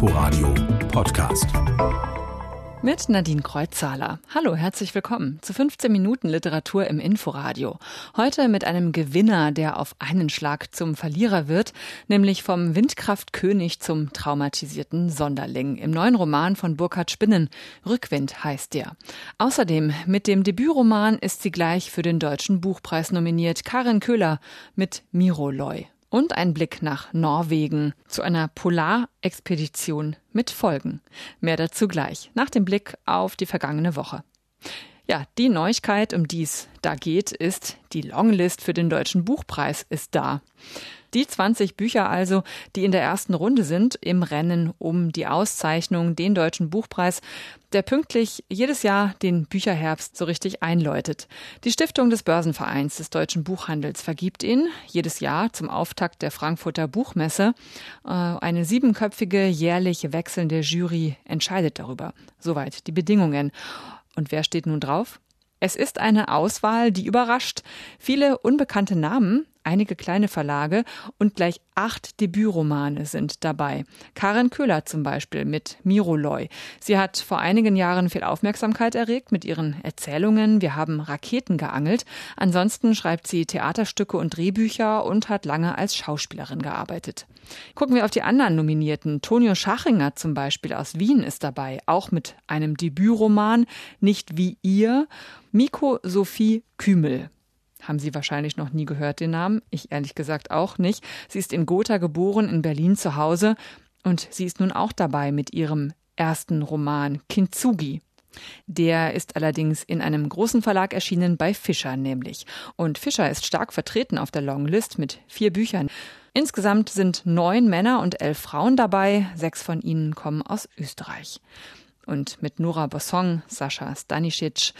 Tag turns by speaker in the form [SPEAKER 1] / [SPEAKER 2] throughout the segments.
[SPEAKER 1] Inforadio Podcast.
[SPEAKER 2] Mit Nadine Kreuzzahler. Hallo, herzlich willkommen zu 15 Minuten Literatur im Inforadio. Heute mit einem Gewinner, der auf einen Schlag zum Verlierer wird, nämlich vom Windkraftkönig zum traumatisierten Sonderling. Im neuen Roman von Burkhard Spinnen. Rückwind heißt der. Außerdem mit dem Debütroman ist sie gleich für den Deutschen Buchpreis nominiert. Karin Köhler mit Miroloy und ein Blick nach Norwegen zu einer Polarexpedition mit Folgen. Mehr dazu gleich, nach dem Blick auf die vergangene Woche. Ja, die Neuigkeit, um die es da geht, ist, die Longlist für den Deutschen Buchpreis ist da. Die 20 Bücher also, die in der ersten Runde sind im Rennen um die Auszeichnung, den Deutschen Buchpreis, der pünktlich jedes Jahr den Bücherherbst so richtig einläutet. Die Stiftung des Börsenvereins des deutschen Buchhandels vergibt ihn jedes Jahr zum Auftakt der Frankfurter Buchmesse. Äh, eine siebenköpfige, jährlich wechselnde Jury entscheidet darüber. Soweit die Bedingungen. Und wer steht nun drauf? Es ist eine Auswahl, die überrascht. Viele unbekannte Namen, einige kleine Verlage und gleich acht Debütromane sind dabei. Karen Köhler zum Beispiel mit Miroloy. Sie hat vor einigen Jahren viel Aufmerksamkeit erregt mit ihren Erzählungen. Wir haben Raketen geangelt. Ansonsten schreibt sie Theaterstücke und Drehbücher und hat lange als Schauspielerin gearbeitet. Gucken wir auf die anderen Nominierten. Tonio Schachinger zum Beispiel aus Wien ist dabei, auch mit einem Debütroman, Nicht wie ihr. Miko Sophie Kümel haben Sie wahrscheinlich noch nie gehört, den Namen. Ich ehrlich gesagt auch nicht. Sie ist in Gotha geboren, in Berlin zu Hause. Und sie ist nun auch dabei mit ihrem ersten Roman Kintsugi. Der ist allerdings in einem großen Verlag erschienen, bei Fischer nämlich. Und Fischer ist stark vertreten auf der Longlist mit vier Büchern. Insgesamt sind neun Männer und elf Frauen dabei. Sechs von ihnen kommen aus Österreich. Und mit Nora Bossong, Sascha Stanisic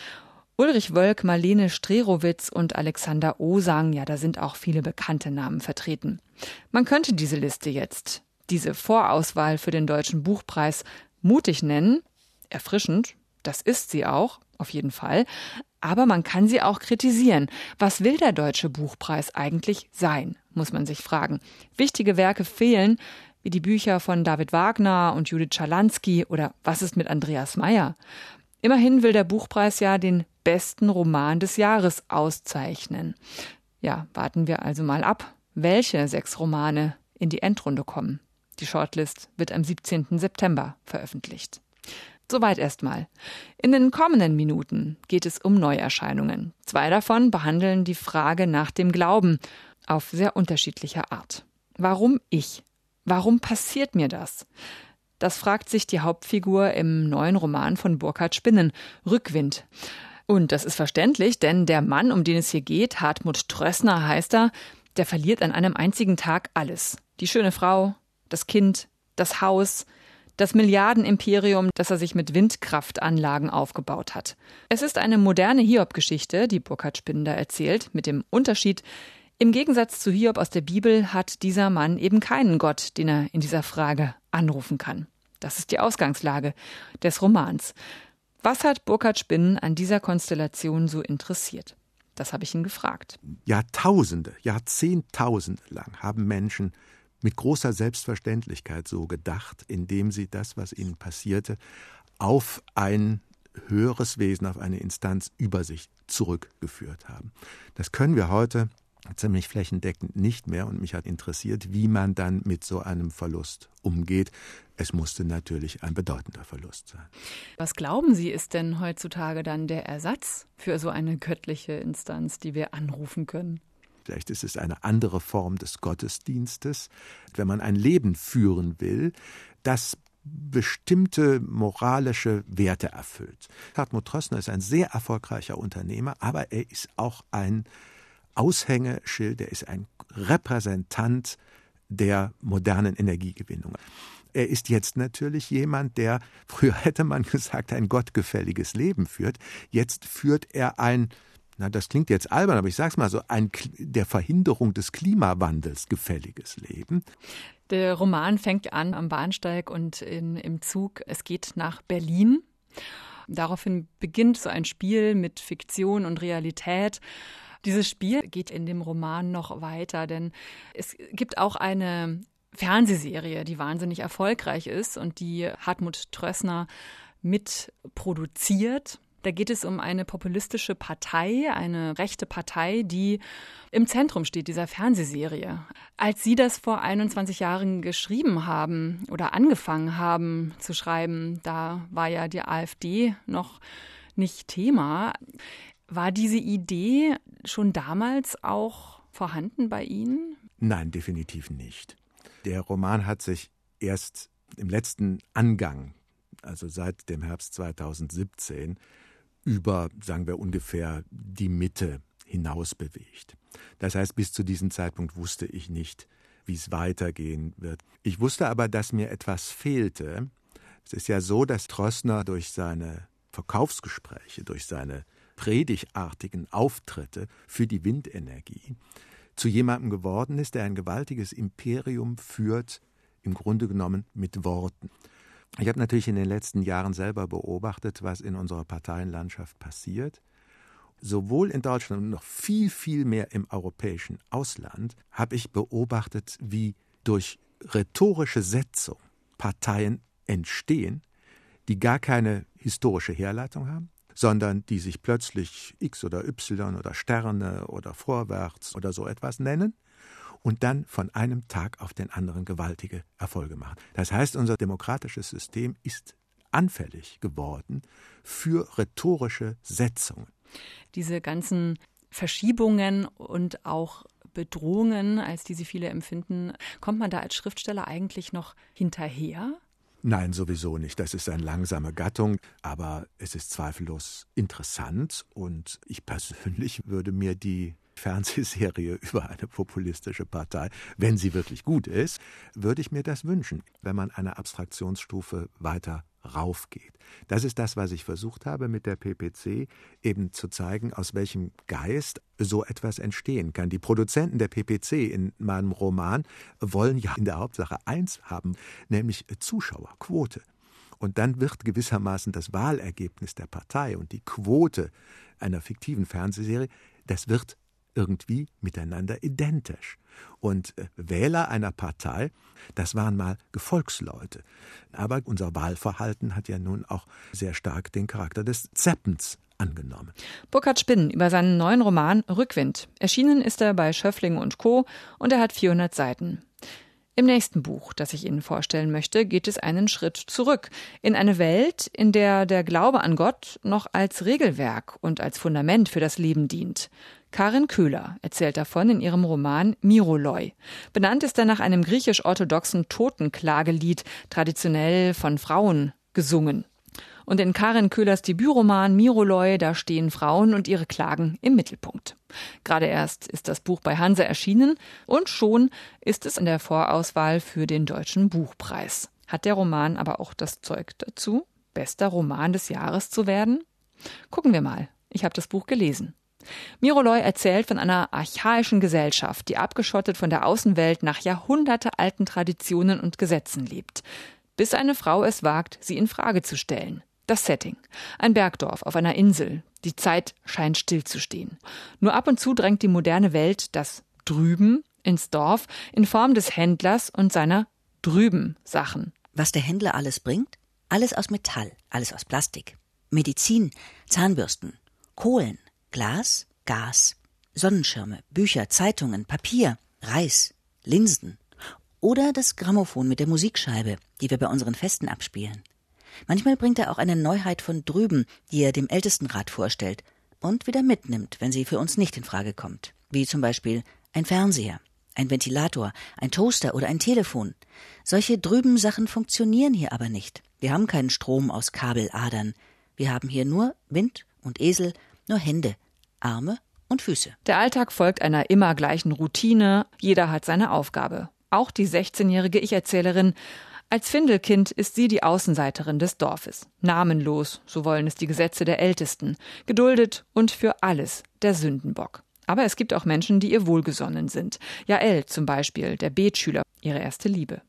[SPEAKER 2] Ulrich Wölk, Marlene Strerowitz und Alexander Osang, ja, da sind auch viele bekannte Namen vertreten. Man könnte diese Liste jetzt, diese Vorauswahl für den Deutschen Buchpreis, mutig nennen, erfrischend, das ist sie auch, auf jeden Fall, aber man kann sie auch kritisieren. Was will der Deutsche Buchpreis eigentlich sein, muss man sich fragen. Wichtige Werke fehlen, wie die Bücher von David Wagner und Judith Schalansky oder Was ist mit Andreas Meyer? Immerhin will der Buchpreis ja den besten Roman des Jahres auszeichnen. Ja, warten wir also mal ab, welche sechs Romane in die Endrunde kommen. Die Shortlist wird am 17. September veröffentlicht. Soweit erstmal. In den kommenden Minuten geht es um Neuerscheinungen. Zwei davon behandeln die Frage nach dem Glauben auf sehr unterschiedlicher Art. Warum ich? Warum passiert mir das? Das fragt sich die Hauptfigur im neuen Roman von Burkhard Spinnen, Rückwind. Und das ist verständlich, denn der Mann, um den es hier geht, Hartmut Trössner heißt er, der verliert an einem einzigen Tag alles. Die schöne Frau, das Kind, das Haus, das Milliardenimperium, das er sich mit Windkraftanlagen aufgebaut hat. Es ist eine moderne Hiob-Geschichte, die Burkhard Spinder erzählt, mit dem Unterschied, im Gegensatz zu Hiob aus der Bibel hat dieser Mann eben keinen Gott, den er in dieser Frage anrufen kann. Das ist die Ausgangslage des Romans. Was hat Burkhard Spinnen an dieser Konstellation so interessiert? Das habe ich ihn gefragt.
[SPEAKER 3] Jahrtausende, Jahrzehntausende lang haben Menschen mit großer Selbstverständlichkeit so gedacht, indem sie das, was ihnen passierte, auf ein höheres Wesen, auf eine Instanz über sich zurückgeführt haben. Das können wir heute ziemlich flächendeckend nicht mehr und mich hat interessiert, wie man dann mit so einem Verlust umgeht. Es musste natürlich ein bedeutender Verlust sein.
[SPEAKER 2] Was glauben Sie, ist denn heutzutage dann der Ersatz für so eine göttliche Instanz, die wir anrufen können?
[SPEAKER 3] Vielleicht ist es eine andere Form des Gottesdienstes. Wenn man ein Leben führen will, das bestimmte moralische Werte erfüllt. Hartmut Trössner ist ein sehr erfolgreicher Unternehmer, aber er ist auch ein Aushängeschild, er ist ein Repräsentant der modernen Energiegewinnung. Er ist jetzt natürlich jemand, der, früher hätte man gesagt, ein gottgefälliges Leben führt. Jetzt führt er ein, na, das klingt jetzt albern, aber ich sag's mal so, ein der Verhinderung des Klimawandels gefälliges Leben.
[SPEAKER 2] Der Roman fängt an am Bahnsteig und in, im Zug. Es geht nach Berlin. Daraufhin beginnt so ein Spiel mit Fiktion und Realität. Dieses Spiel geht in dem Roman noch weiter, denn es gibt auch eine Fernsehserie, die wahnsinnig erfolgreich ist und die Hartmut Trössner mitproduziert. Da geht es um eine populistische Partei, eine rechte Partei, die im Zentrum steht dieser Fernsehserie. Als Sie das vor 21 Jahren geschrieben haben oder angefangen haben zu schreiben, da war ja die AfD noch nicht Thema. War diese Idee schon damals auch vorhanden bei Ihnen?
[SPEAKER 3] Nein, definitiv nicht. Der Roman hat sich erst im letzten Angang, also seit dem Herbst 2017, über, sagen wir, ungefähr die Mitte hinaus bewegt. Das heißt, bis zu diesem Zeitpunkt wusste ich nicht, wie es weitergehen wird. Ich wusste aber, dass mir etwas fehlte. Es ist ja so, dass Trossner durch seine Verkaufsgespräche, durch seine predigartigen Auftritte für die Windenergie zu jemandem geworden ist, der ein gewaltiges Imperium führt, im Grunde genommen mit Worten. Ich habe natürlich in den letzten Jahren selber beobachtet, was in unserer Parteienlandschaft passiert. Sowohl in Deutschland und noch viel, viel mehr im europäischen Ausland habe ich beobachtet, wie durch rhetorische Setzung Parteien entstehen, die gar keine historische Herleitung haben, sondern die sich plötzlich X oder Y oder Sterne oder Vorwärts oder so etwas nennen und dann von einem Tag auf den anderen gewaltige Erfolge machen. Das heißt, unser demokratisches System ist anfällig geworden für rhetorische Setzungen.
[SPEAKER 2] Diese ganzen Verschiebungen und auch Bedrohungen, als die sie viele empfinden, kommt man da als Schriftsteller eigentlich noch hinterher?
[SPEAKER 3] Nein, sowieso nicht. Das ist eine langsame Gattung, aber es ist zweifellos interessant und ich persönlich würde mir die Fernsehserie über eine populistische Partei, wenn sie wirklich gut ist, würde ich mir das wünschen, wenn man eine Abstraktionsstufe weiter raufgeht. Das ist das, was ich versucht habe mit der PPC, eben zu zeigen, aus welchem Geist so etwas entstehen kann. Die Produzenten der PPC in meinem Roman wollen ja in der Hauptsache eins haben, nämlich Zuschauerquote. Und dann wird gewissermaßen das Wahlergebnis der Partei und die Quote einer fiktiven Fernsehserie, das wird irgendwie miteinander identisch. Und äh, Wähler einer Partei, das waren mal Gefolgsleute. Aber unser Wahlverhalten hat ja nun auch sehr stark den Charakter des Zeppens angenommen.
[SPEAKER 2] Burkhard Spinn über seinen neuen Roman Rückwind. Erschienen ist er bei Schöffling und Co. und er hat 400 Seiten. Im nächsten Buch, das ich Ihnen vorstellen möchte, geht es einen Schritt zurück in eine Welt, in der der Glaube an Gott noch als Regelwerk und als Fundament für das Leben dient. Karin Köhler erzählt davon in ihrem Roman Miroloi. Benannt ist er nach einem griechisch-orthodoxen Totenklagelied, traditionell von Frauen gesungen. Und in Karin Köhlers Debütroman Miroloi, da stehen Frauen und ihre Klagen im Mittelpunkt. Gerade erst ist das Buch bei Hanse erschienen und schon ist es in der Vorauswahl für den Deutschen Buchpreis. Hat der Roman aber auch das Zeug dazu, bester Roman des Jahres zu werden? Gucken wir mal. Ich habe das Buch gelesen. Miroloi erzählt von einer archaischen Gesellschaft, die abgeschottet von der Außenwelt nach jahrhundertealten Traditionen und Gesetzen lebt, bis eine Frau es wagt, sie in Frage zu stellen. Das Setting. Ein Bergdorf auf einer Insel. Die Zeit scheint stillzustehen. Nur ab und zu drängt die moderne Welt das drüben ins Dorf in Form des Händlers und seiner drüben Sachen.
[SPEAKER 4] Was der Händler alles bringt? Alles aus Metall, alles aus Plastik. Medizin, Zahnbürsten, Kohlen, Glas, Gas, Sonnenschirme, Bücher, Zeitungen, Papier, Reis, Linsen. Oder das Grammophon mit der Musikscheibe, die wir bei unseren Festen abspielen. Manchmal bringt er auch eine Neuheit von drüben, die er dem Ältestenrat vorstellt und wieder mitnimmt, wenn sie für uns nicht in Frage kommt. Wie zum Beispiel ein Fernseher, ein Ventilator, ein Toaster oder ein Telefon. Solche drüben Sachen funktionieren hier aber nicht. Wir haben keinen Strom aus Kabeladern. Wir haben hier nur Wind und Esel, nur Hände, Arme und Füße.
[SPEAKER 2] Der Alltag folgt einer immer gleichen Routine. Jeder hat seine Aufgabe. Auch die 16-jährige Ich-Erzählerin als Findelkind ist sie die Außenseiterin des Dorfes. Namenlos, so wollen es die Gesetze der Ältesten. Geduldet und für alles der Sündenbock. Aber es gibt auch Menschen, die ihr wohlgesonnen sind. Jael zum Beispiel, der Betschüler, ihre erste Liebe.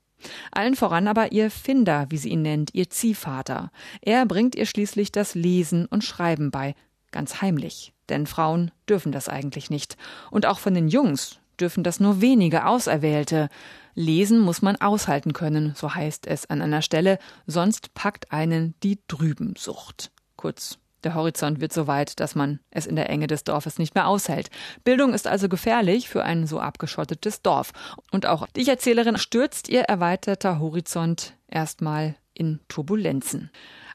[SPEAKER 2] Allen voran aber ihr Finder, wie sie ihn nennt, ihr Ziehvater. Er bringt ihr schließlich das Lesen und Schreiben bei, ganz heimlich. Denn Frauen dürfen das eigentlich nicht. Und auch von den Jungs dürfen das nur wenige Auserwählte. Lesen muss man aushalten können, so heißt es an einer Stelle, sonst packt einen die Drübensucht. Kurz, der Horizont wird so weit, dass man es in der Enge des Dorfes nicht mehr aushält. Bildung ist also gefährlich für ein so abgeschottetes Dorf. Und auch die Erzählerin stürzt ihr erweiterter Horizont erstmal in Turbulenzen.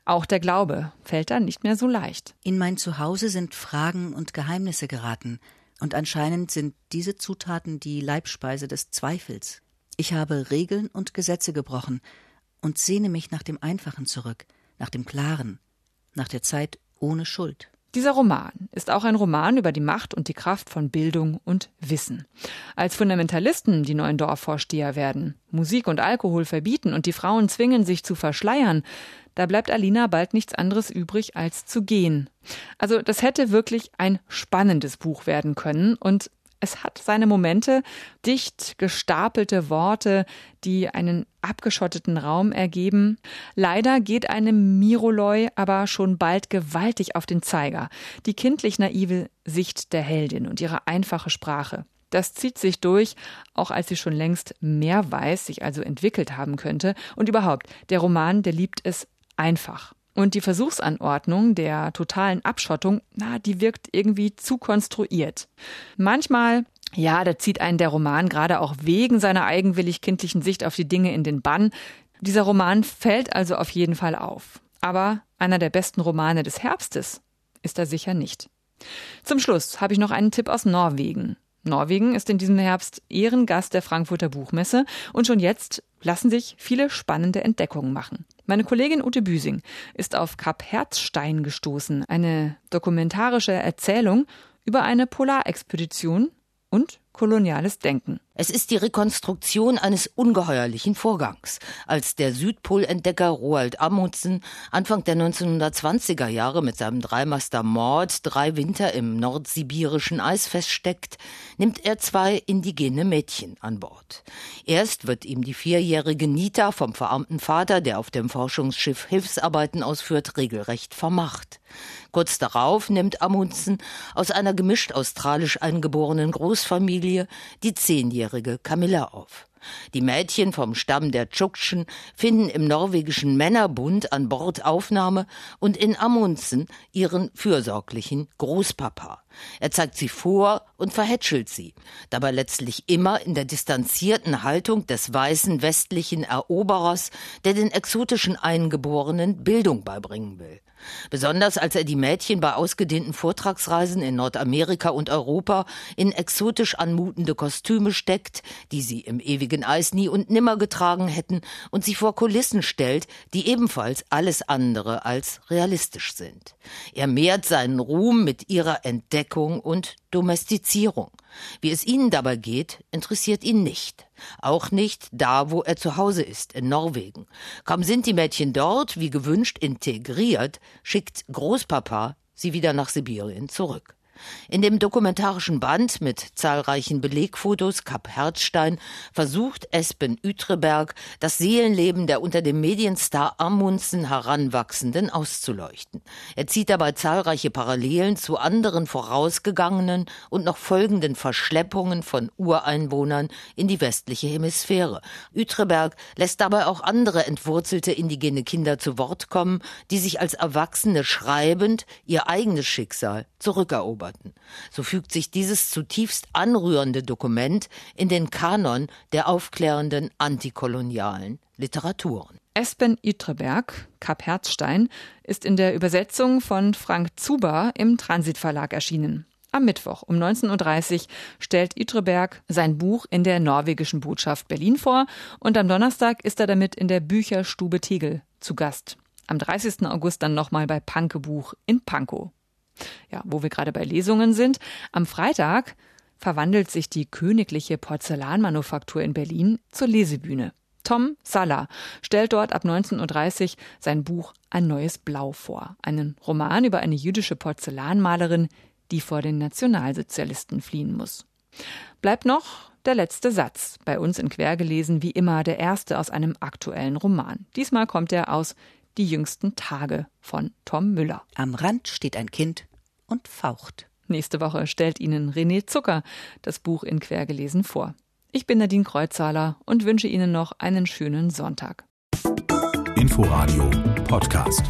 [SPEAKER 2] Auch der Glaube fällt dann nicht mehr so leicht.
[SPEAKER 4] In mein Zuhause sind Fragen und Geheimnisse geraten. Und anscheinend sind diese Zutaten die Leibspeise des Zweifels. Ich habe Regeln und Gesetze gebrochen und sehne mich nach dem Einfachen zurück, nach dem Klaren, nach der Zeit ohne Schuld.
[SPEAKER 2] Dieser Roman ist auch ein Roman über die Macht und die Kraft von Bildung und Wissen. Als Fundamentalisten die neuen Dorfvorsteher werden, Musik und Alkohol verbieten und die Frauen zwingen, sich zu verschleiern, da bleibt Alina bald nichts anderes übrig, als zu gehen. Also das hätte wirklich ein spannendes Buch werden können und es hat seine Momente, dicht gestapelte Worte, die einen abgeschotteten Raum ergeben. Leider geht einem Miroloi aber schon bald gewaltig auf den Zeiger. Die kindlich naive Sicht der Heldin und ihre einfache Sprache. Das zieht sich durch, auch als sie schon längst mehr weiß, sich also entwickelt haben könnte. Und überhaupt, der Roman, der liebt es einfach. Und die Versuchsanordnung der totalen Abschottung, na, die wirkt irgendwie zu konstruiert. Manchmal ja, da zieht einen der Roman gerade auch wegen seiner eigenwillig kindlichen Sicht auf die Dinge in den Bann. Dieser Roman fällt also auf jeden Fall auf. Aber einer der besten Romane des Herbstes ist er sicher nicht. Zum Schluss habe ich noch einen Tipp aus Norwegen. Norwegen ist in diesem Herbst Ehrengast der Frankfurter Buchmesse und schon jetzt lassen sich viele spannende Entdeckungen machen. Meine Kollegin Ute Büsing ist auf Kap Herzstein gestoßen, eine dokumentarische Erzählung über eine Polarexpedition und koloniales Denken.
[SPEAKER 5] Es ist die Rekonstruktion eines ungeheuerlichen Vorgangs, als der Südpolentdecker Roald Amundsen Anfang der 1920er Jahre mit seinem Dreimaster Mord drei Winter im nordsibirischen Eis feststeckt, nimmt er zwei indigene Mädchen an Bord. Erst wird ihm die vierjährige Nita vom verarmten Vater, der auf dem Forschungsschiff Hilfsarbeiten ausführt, regelrecht vermacht. Kurz darauf nimmt Amundsen aus einer gemischt australisch eingeborenen Großfamilie die zehnjährige Camilla auf. Die Mädchen vom Stamm der Tschuktschen finden im norwegischen Männerbund an Bord Aufnahme und in Amundsen ihren fürsorglichen Großpapa. Er zeigt sie vor und verhätschelt sie, dabei letztlich immer in der distanzierten Haltung des weißen westlichen Eroberers, der den exotischen Eingeborenen Bildung beibringen will. Besonders als er die Mädchen bei ausgedehnten Vortragsreisen in Nordamerika und Europa in exotisch anmutende Kostüme steckt, die sie im ewigen Eis nie und nimmer getragen hätten, und sie vor Kulissen stellt, die ebenfalls alles andere als realistisch sind. Er mehrt seinen Ruhm mit ihrer Entdeckung Entdeckung und Domestizierung. Wie es ihnen dabei geht, interessiert ihn nicht. Auch nicht da, wo er zu Hause ist, in Norwegen. Kaum sind die Mädchen dort, wie gewünscht, integriert, schickt Großpapa sie wieder nach Sibirien zurück. In dem dokumentarischen Band mit zahlreichen Belegfotos Kap Herzstein versucht Espen Ütreberg, das Seelenleben der unter dem Medienstar Amundsen heranwachsenden auszuleuchten. Er zieht dabei zahlreiche Parallelen zu anderen vorausgegangenen und noch folgenden Verschleppungen von Ureinwohnern in die westliche Hemisphäre. Ütreberg lässt dabei auch andere entwurzelte indigene Kinder zu Wort kommen, die sich als Erwachsene schreibend ihr eigenes Schicksal zurückerobern beantworten. So fügt sich dieses zutiefst anrührende Dokument in den Kanon der aufklärenden antikolonialen Literaturen.
[SPEAKER 2] Espen Ytreberg, Kap Herzstein, ist in der Übersetzung von Frank Zuber im Transitverlag erschienen. Am Mittwoch um 19.30 Uhr stellt Ytreberg sein Buch in der norwegischen Botschaft Berlin vor und am Donnerstag ist er damit in der Bücherstube Tegel zu Gast. Am 30. August dann nochmal bei Pankebuch in Pankow ja, wo wir gerade bei Lesungen sind, am Freitag verwandelt sich die königliche Porzellanmanufaktur in Berlin zur Lesebühne. Tom Salah stellt dort ab 19.30 Uhr sein Buch Ein neues Blau vor, einen Roman über eine jüdische Porzellanmalerin, die vor den Nationalsozialisten fliehen muss. Bleibt noch der letzte Satz, bei uns in Quergelesen wie immer der erste aus einem aktuellen Roman. Diesmal kommt er aus die jüngsten Tage von Tom Müller.
[SPEAKER 4] Am Rand steht ein Kind und faucht.
[SPEAKER 2] Nächste Woche stellt Ihnen René Zucker das Buch in Quergelesen vor. Ich bin Nadine Kreuzhaler und wünsche Ihnen noch einen schönen Sonntag.
[SPEAKER 1] Inforadio Podcast.